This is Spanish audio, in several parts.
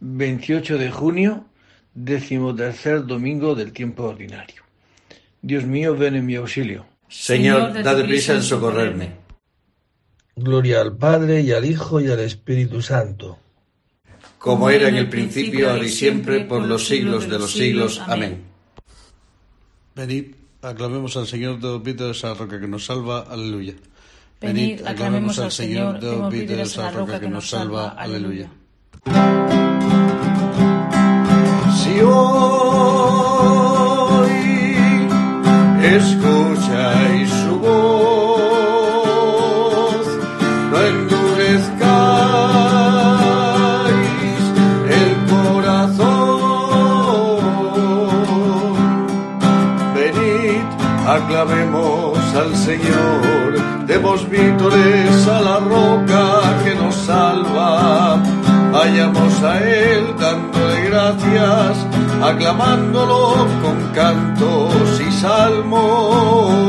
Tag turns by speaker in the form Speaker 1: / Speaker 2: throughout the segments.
Speaker 1: 28 de junio, decimotercer domingo del tiempo ordinario. Dios mío, ven en mi auxilio.
Speaker 2: Señor, date prisa en socorrerme.
Speaker 3: Gloria al Padre y al Hijo y al Espíritu Santo.
Speaker 2: Como era en el principio, ahora y siempre, por los siglos de los siglos. Amén.
Speaker 4: Venid, aclamemos al Señor, de vídeos a la roca que nos salva. Aleluya.
Speaker 5: Venid, aclamemos al Señor, demos vídeos a la roca que nos salva. Aleluya.
Speaker 6: Si hoy escucháis su voz, no endurezcáis el corazón. Venid, aclamemos al Señor, demos vítores a la roca que nos salva. Vayamos a Él dándole gracias, aclamándolo con cantos y salmos.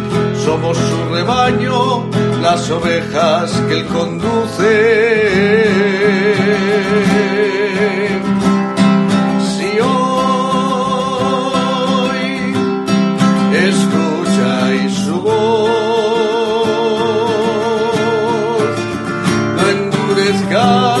Speaker 6: Somos su rebaño, las ovejas que Él conduce. Si hoy escucháis su voz, no endurezcáis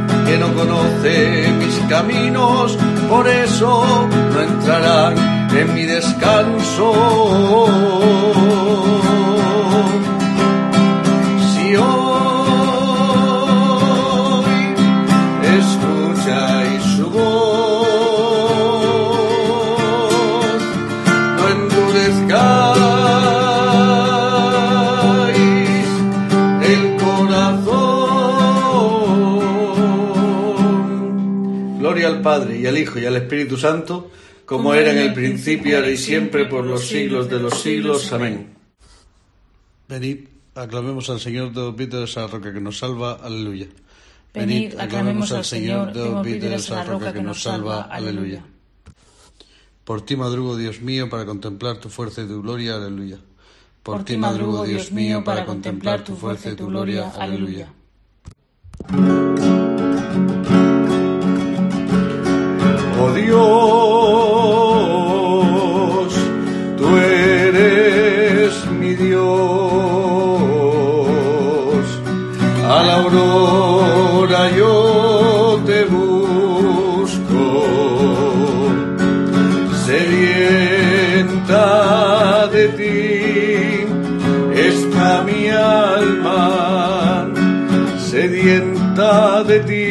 Speaker 6: que no conoce mis caminos, por eso no entrarán en mi descanso. Gloria al Padre y al Hijo y al Espíritu Santo, como era en el principio, ahora y siempre, por los siglos de los siglos. Amén.
Speaker 4: Venid, aclamemos al Señor, demos vídeos a la roca que nos salva. Aleluya.
Speaker 5: Venid, aclamemos al Señor, demos vídeos a la roca que nos salva. Aleluya.
Speaker 4: Por ti madrugo, Dios mío, para contemplar tu fuerza y tu gloria. Aleluya.
Speaker 5: Por ti madrugo, Dios mío, para contemplar tu fuerza y tu gloria. Aleluya.
Speaker 6: Oh Dios, tú eres mi Dios. A la aurora yo te busco, sedienta de ti está mi alma, sedienta de ti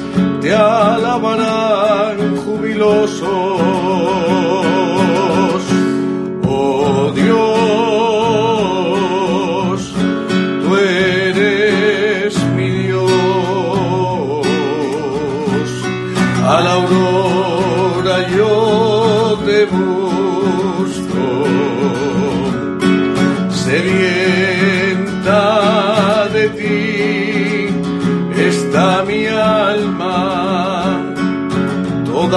Speaker 6: te alabarán jubilosos. Oh Dios, tú eres mi Dios. A la aurora yo te.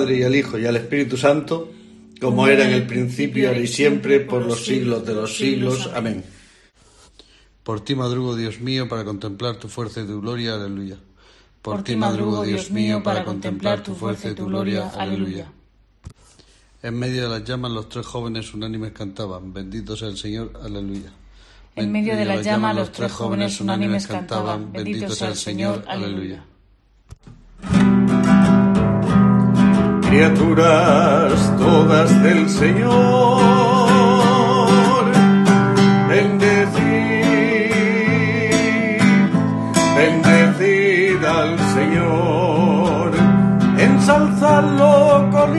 Speaker 6: Padre y al Hijo y al Espíritu Santo, como era en el principio, ahora y siempre, por los siglos de los siglos. Amén.
Speaker 4: Por ti madrugo, Dios mío, para contemplar tu fuerza y tu gloria. Aleluya.
Speaker 5: Por ti madrugo, Dios mío, para contemplar tu fuerza y tu gloria. Aleluya.
Speaker 4: En medio de las llamas los tres jóvenes unánimes cantaban, bendito sea el Señor, aleluya.
Speaker 5: En medio de las llamas los tres jóvenes unánimes cantaban, bendito sea el Señor, aleluya.
Speaker 6: Criaturas todas del Señor, bendecid, bendecid al Señor, ensalzadlo con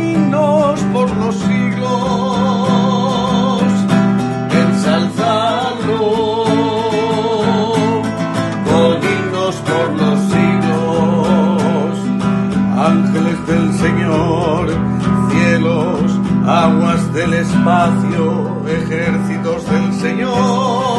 Speaker 6: del espacio, ejércitos del Señor,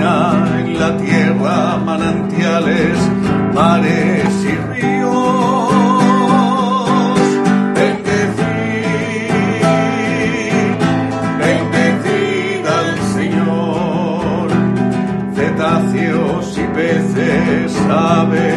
Speaker 6: en la tierra, manantiales, mares y ríos. Bendecid, bendecid al Señor, cetáceos y peces, aves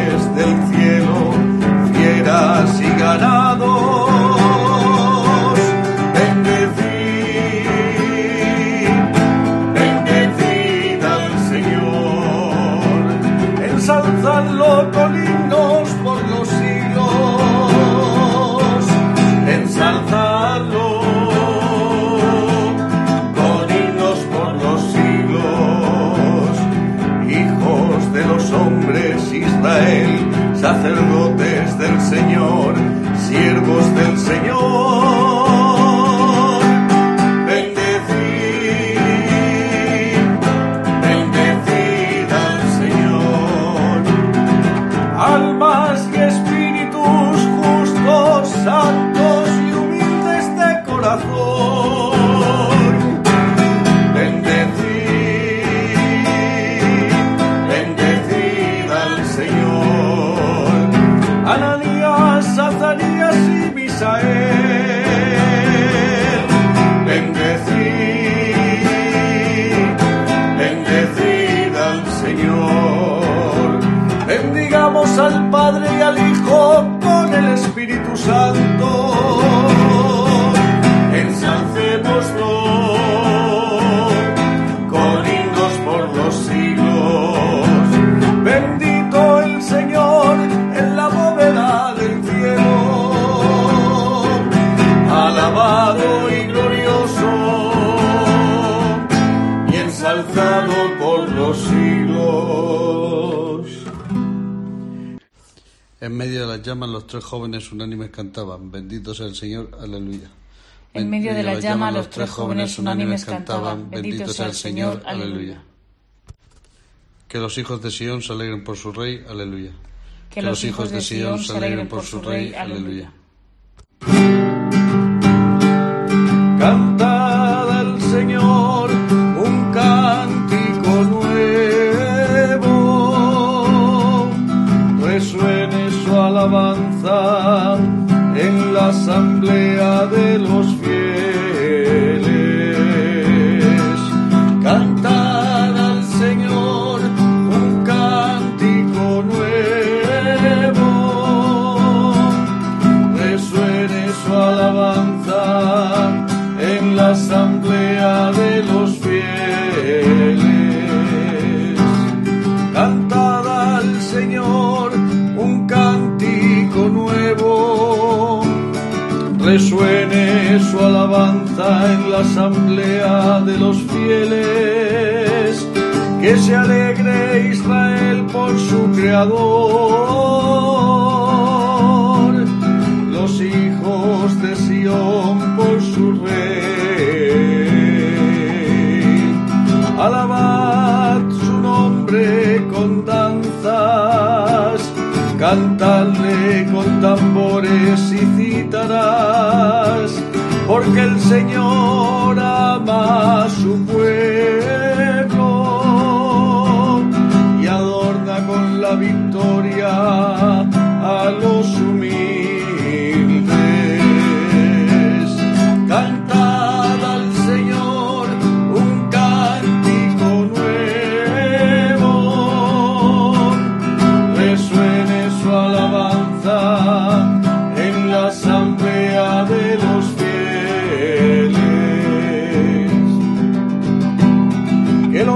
Speaker 6: Señor. Bendigamos al Padre y al Hijo con el Espíritu Santo. En
Speaker 4: medio de las llamas los tres jóvenes unánimes cantaban, bendito sea el Señor, aleluya.
Speaker 5: En medio de la llama los tres jóvenes unánimes cantaban, bendito sea el Señor, aleluya.
Speaker 4: Que los hijos de Sión se alegren por su rey, aleluya.
Speaker 5: Que los hijos de Sión se alegren por su rey, aleluya.
Speaker 6: Cantad en la asamblea de los fieles. Que se alegre Israel por su Creador los hijos de Sión por su rey. Alabad su nombre con danzas, cantadle porque el Señor ama a su pueblo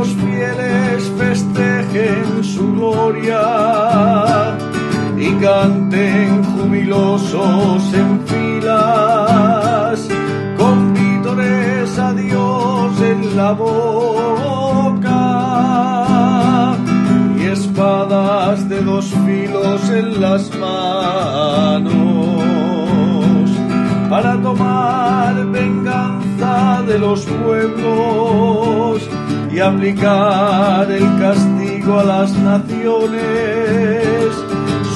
Speaker 6: los fieles festejen su gloria y canten jubilosos en filas, con vítores a Dios en la boca y espadas de dos filos en las manos para tomar venganza de los pueblos y aplicar el castigo a las naciones,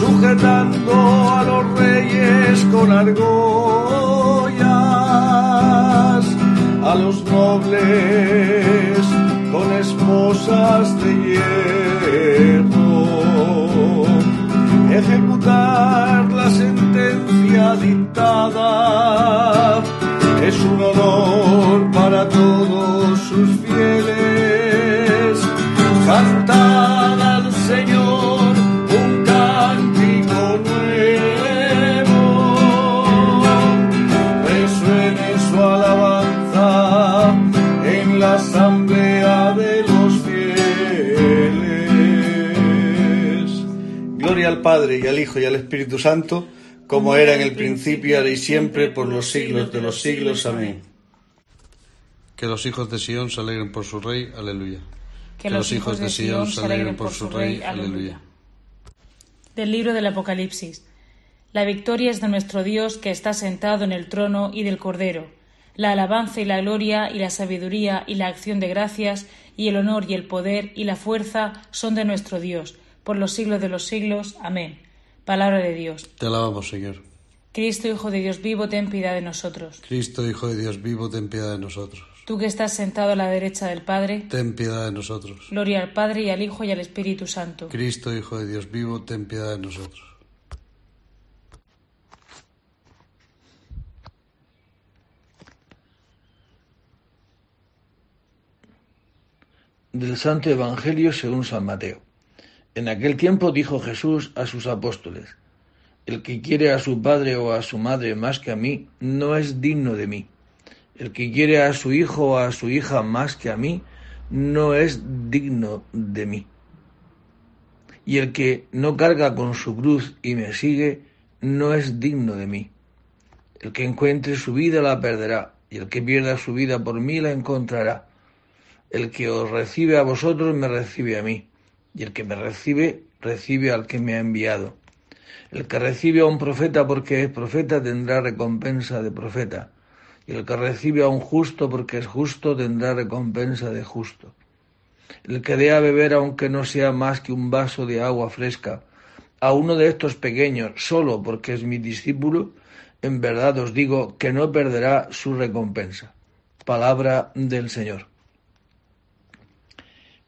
Speaker 6: sujetando a los reyes con argollas, a los nobles con esposas de hierro ejecutar la sentencia dictada es un honor para todos sus fieles. Padre y al Hijo y al Espíritu Santo, como era en el principio, ahora y siempre, por los siglos de los siglos. Amén.
Speaker 4: Que los hijos de Sión se alegren por su rey, aleluya.
Speaker 5: Que los hijos de Sión se alegren por su rey, aleluya. Del libro del Apocalipsis. La victoria es de nuestro Dios que está sentado en el trono y del Cordero. La alabanza y la gloria y la sabiduría y la acción de gracias y el honor y el poder y la fuerza son de nuestro Dios, por los siglos de los siglos. Amén. Palabra de Dios.
Speaker 4: Te alabamos, Señor.
Speaker 5: Cristo, Hijo de Dios vivo, ten piedad de nosotros.
Speaker 4: Cristo, Hijo de Dios vivo, ten piedad de nosotros.
Speaker 5: Tú que estás sentado a la derecha del Padre,
Speaker 4: ten piedad de nosotros.
Speaker 5: Gloria al Padre y al Hijo y al Espíritu Santo.
Speaker 4: Cristo, Hijo de Dios vivo, ten piedad de nosotros.
Speaker 1: Del Santo Evangelio según San Mateo. En aquel tiempo dijo Jesús a sus apóstoles, El que quiere a su padre o a su madre más que a mí, no es digno de mí. El que quiere a su hijo o a su hija más que a mí, no es digno de mí. Y el que no carga con su cruz y me sigue, no es digno de mí. El que encuentre su vida la perderá, y el que pierda su vida por mí la encontrará. El que os recibe a vosotros me recibe a mí, y el que me recibe recibe al que me ha enviado. El que recibe a un profeta porque es profeta tendrá recompensa de profeta, y el que recibe a un justo porque es justo tendrá recompensa de justo. El que dé a beber aunque no sea más que un vaso de agua fresca, a uno de estos pequeños, solo porque es mi discípulo, en verdad os digo que no perderá su recompensa. Palabra del Señor.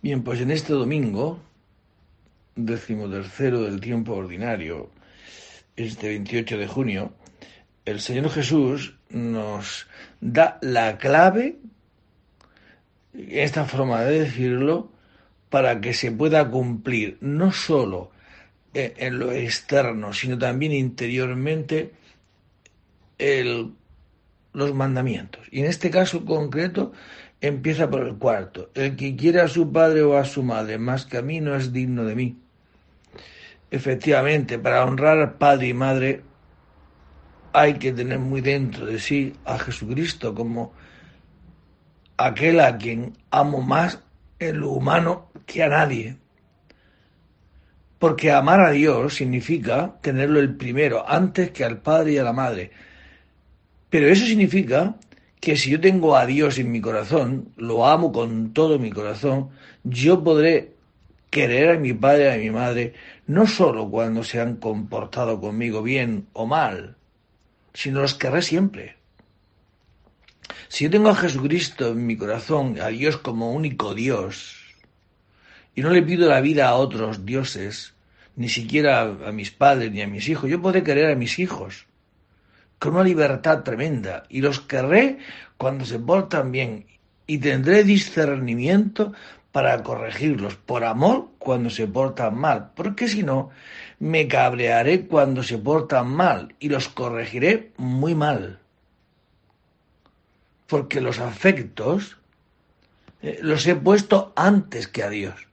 Speaker 1: Bien, pues en este domingo, decimotercero del tiempo ordinario, este 28 de junio, el Señor Jesús nos da la clave, esta forma de decirlo, para que se pueda cumplir no sólo en lo externo, sino también interiormente el, los mandamientos. Y en este caso concreto, Empieza por el cuarto. El que quiere a su padre o a su madre más que a mí no es digno de mí. Efectivamente, para honrar al padre y madre hay que tener muy dentro de sí a Jesucristo como aquel a quien amo más en lo humano que a nadie. Porque amar a Dios significa tenerlo el primero, antes que al padre y a la madre. Pero eso significa que si yo tengo a Dios en mi corazón, lo amo con todo mi corazón, yo podré querer a mi padre y a mi madre no solo cuando se han comportado conmigo bien o mal, sino los querré siempre. Si yo tengo a Jesucristo en mi corazón, a Dios como único Dios, y no le pido la vida a otros dioses, ni siquiera a mis padres ni a mis hijos, yo podré querer a mis hijos con una libertad tremenda y los querré cuando se portan bien y tendré discernimiento para corregirlos por amor cuando se portan mal, porque si no, me cabrearé cuando se portan mal y los corregiré muy mal. Porque los afectos eh, los he puesto antes que a Dios.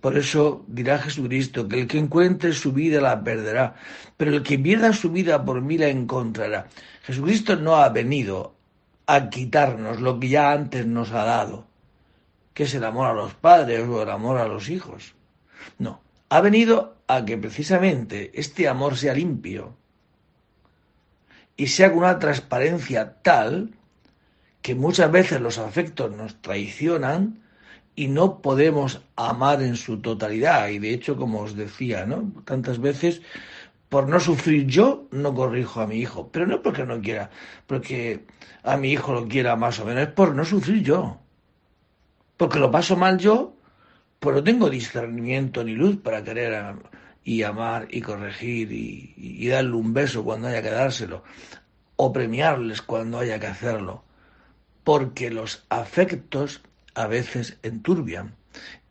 Speaker 1: Por eso dirá Jesucristo que el que encuentre su vida la perderá, pero el que pierda su vida por mí la encontrará. Jesucristo no ha venido a quitarnos lo que ya antes nos ha dado, que es el amor a los padres o el amor a los hijos. No, ha venido a que precisamente este amor sea limpio y sea con una transparencia tal que muchas veces los afectos nos traicionan y no podemos amar en su totalidad. Y de hecho, como os decía, ¿no? Tantas veces, por no sufrir yo, no corrijo a mi hijo. Pero no porque no quiera, porque a mi hijo lo quiera más o menos, es por no sufrir yo. Porque lo paso mal yo, pues no tengo discernimiento ni luz para querer y amar y corregir y, y darle un beso cuando haya que dárselo. O premiarles cuando haya que hacerlo. Porque los afectos a veces enturbian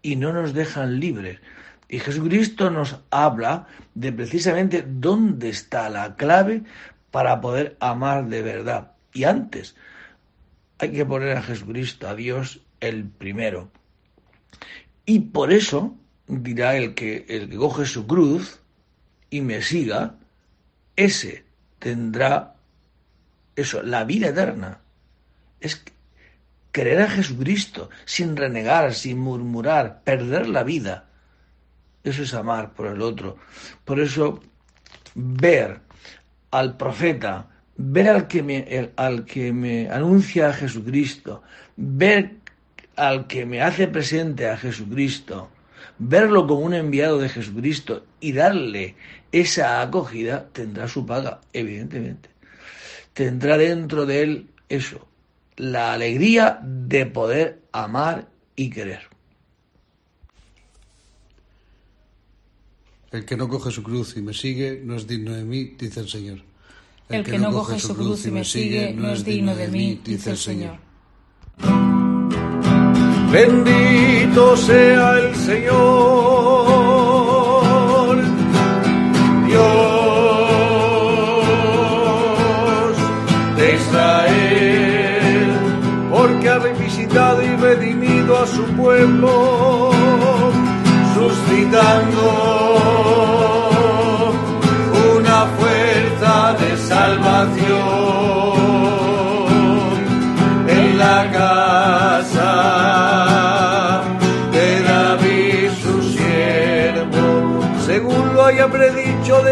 Speaker 1: y no nos dejan libres. Y Jesucristo nos habla de precisamente dónde está la clave para poder amar de verdad. Y antes hay que poner a Jesucristo, a Dios, el primero. Y por eso dirá el que, el que coge su cruz y me siga, ese tendrá eso, la vida eterna. Es querer a Jesucristo sin renegar, sin murmurar, perder la vida. Eso es amar por el otro. Por eso, ver al profeta, ver al que me, al que me anuncia a Jesucristo, ver al que me hace presente a Jesucristo, verlo como un enviado de Jesucristo y darle esa acogida, tendrá su paga, evidentemente. Tendrá dentro de él eso, la alegría de poder amar y querer.
Speaker 4: El que no coge su cruz y me sigue no es digno de mí, dice el Señor.
Speaker 5: El, que, no coge su cruz y me sigue no es digno de mí, dice el Señor.
Speaker 6: Bendito sea el Señor, Dios de Israel, porque ha revisitado y redimido a su pueblo, suscitando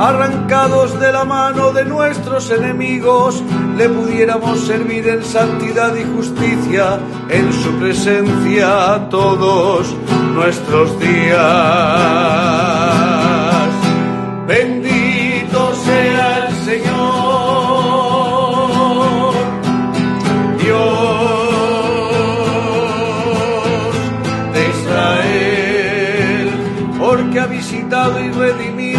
Speaker 6: arrancados de la mano de nuestros enemigos, le pudiéramos servir en santidad y justicia en su presencia todos nuestros días. Bendito sea el Señor, Dios de Israel, porque ha visitado y redimido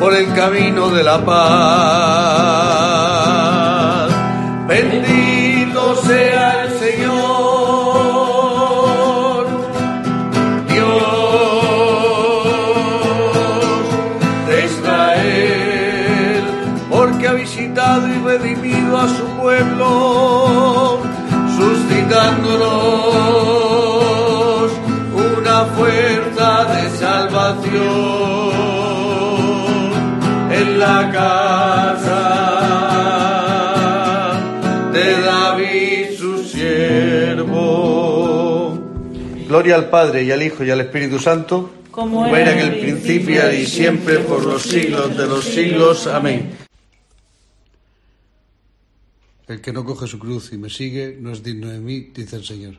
Speaker 6: por el camino de la paz. Bendito sea Gloria al Padre y al Hijo y al Espíritu Santo,
Speaker 5: Como
Speaker 6: era en el principio y siempre por los siglos de los siglos. Amén.
Speaker 4: El que no coge su cruz y me sigue no es digno de mí, dice el Señor.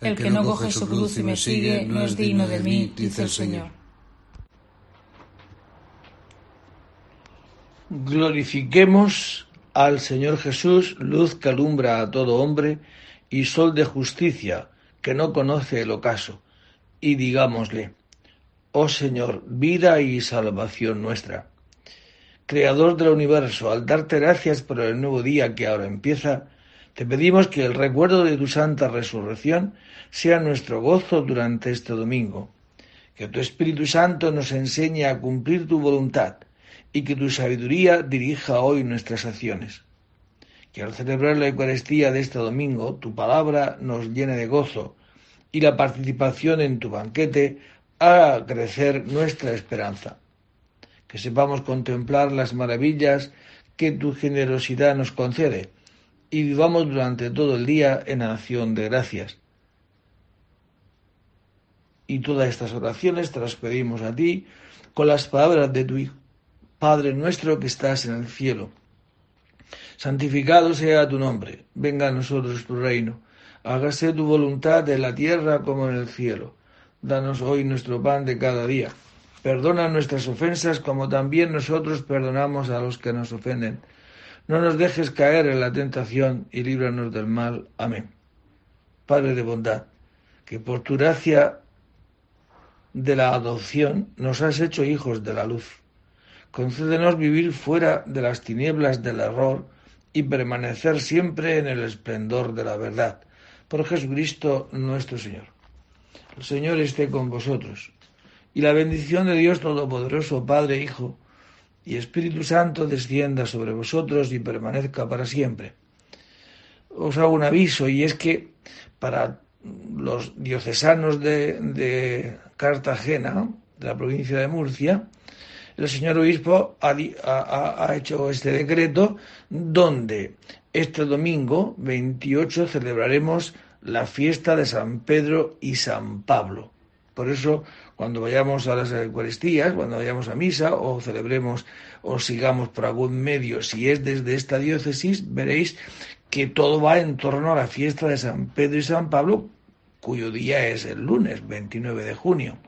Speaker 5: El que no coge su cruz y me sigue no es digno de mí, dice el Señor.
Speaker 1: Glorifiquemos al Señor Jesús, luz que alumbra a todo hombre y sol de justicia que no conoce el ocaso, y digámosle, oh Señor, vida y salvación nuestra. Creador del universo, al darte gracias por el nuevo día que ahora empieza, te pedimos que el recuerdo de tu santa resurrección sea nuestro gozo durante este domingo, que tu Espíritu Santo nos enseñe a cumplir tu voluntad y que tu sabiduría dirija hoy nuestras acciones. Que al celebrar la Eucaristía de este domingo, tu palabra nos llene de gozo y la participación en tu banquete haga crecer nuestra esperanza. Que sepamos contemplar las maravillas que tu generosidad nos concede y vivamos durante todo el día en acción de gracias. Y todas estas oraciones te las pedimos a ti con las palabras de tu Hijo. Padre nuestro que estás en el cielo, santificado sea tu nombre, venga a nosotros tu reino, hágase tu voluntad en la tierra como en el cielo. Danos hoy nuestro pan de cada día. Perdona nuestras ofensas como también nosotros perdonamos a los que nos ofenden. No nos dejes caer en la tentación y líbranos del mal. Amén. Padre de bondad, que por tu gracia de la adopción nos has hecho hijos de la luz. Concédenos vivir fuera de las tinieblas del error y permanecer siempre en el esplendor de la verdad. Por Jesucristo nuestro Señor. El Señor esté con vosotros. Y la bendición de Dios Todopoderoso, Padre, Hijo y Espíritu Santo, descienda sobre vosotros y permanezca para siempre. Os hago un aviso y es que para los diocesanos de, Cartagena, de la provincia de Murcia, el señor obispo ha, hecho este decreto donde este domingo 28 celebraremos la fiesta de San Pedro y San Pablo. Por eso, cuando vayamos a las Eucaristías, cuando vayamos a misa o celebremos o sigamos por algún medio, si es desde esta diócesis, veréis que todo va en torno a la fiesta de San Pedro y San Pablo, cuyo día es el lunes 29 de junio.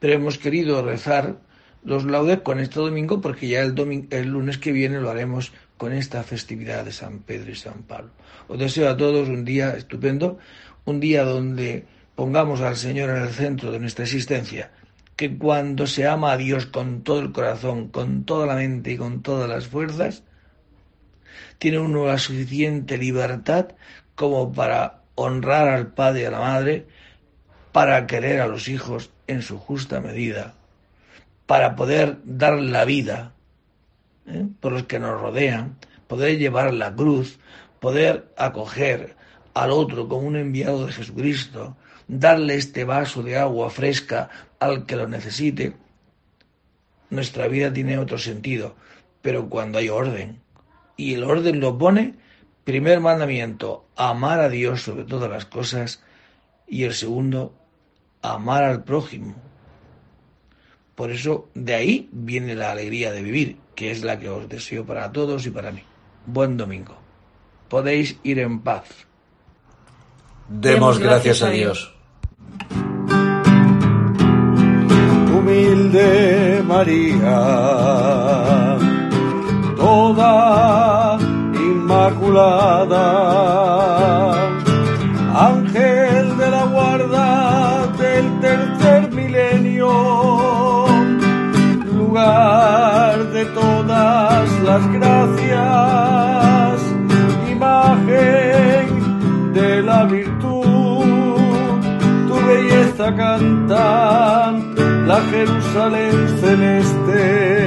Speaker 1: Pero hemos querido rezar los laudes con este domingo porque ya el, el lunes que viene lo haremos con esta festividad de San Pedro y San Pablo. Os deseo a todos un día estupendo, un día donde pongamos al Señor en el centro de nuestra existencia, que cuando se ama a Dios con todo el corazón, con toda la mente y con todas las fuerzas, tiene uno la suficiente libertad como para honrar al padre y a la madre, para querer a los hijos en su justa medida, para poder dar la vida ¿eh? por los que nos rodean, poder llevar la cruz, poder acoger al otro como un enviado de Jesucristo, darle este vaso de agua fresca al que lo necesite, nuestra vida tiene otro sentido, pero cuando hay orden, y el orden lo pone Primer mandamiento, amar a Dios sobre todas las cosas. Y el segundo, amar al prójimo. Por eso de ahí viene la alegría de vivir, que es la que os deseo para todos y para mí. Buen domingo. Podéis ir en paz.
Speaker 2: Demos gracias a Dios.
Speaker 6: Humilde María, toda ángel las gracias, imagen de la virtud, tu belleza cantan la Jerusalén celeste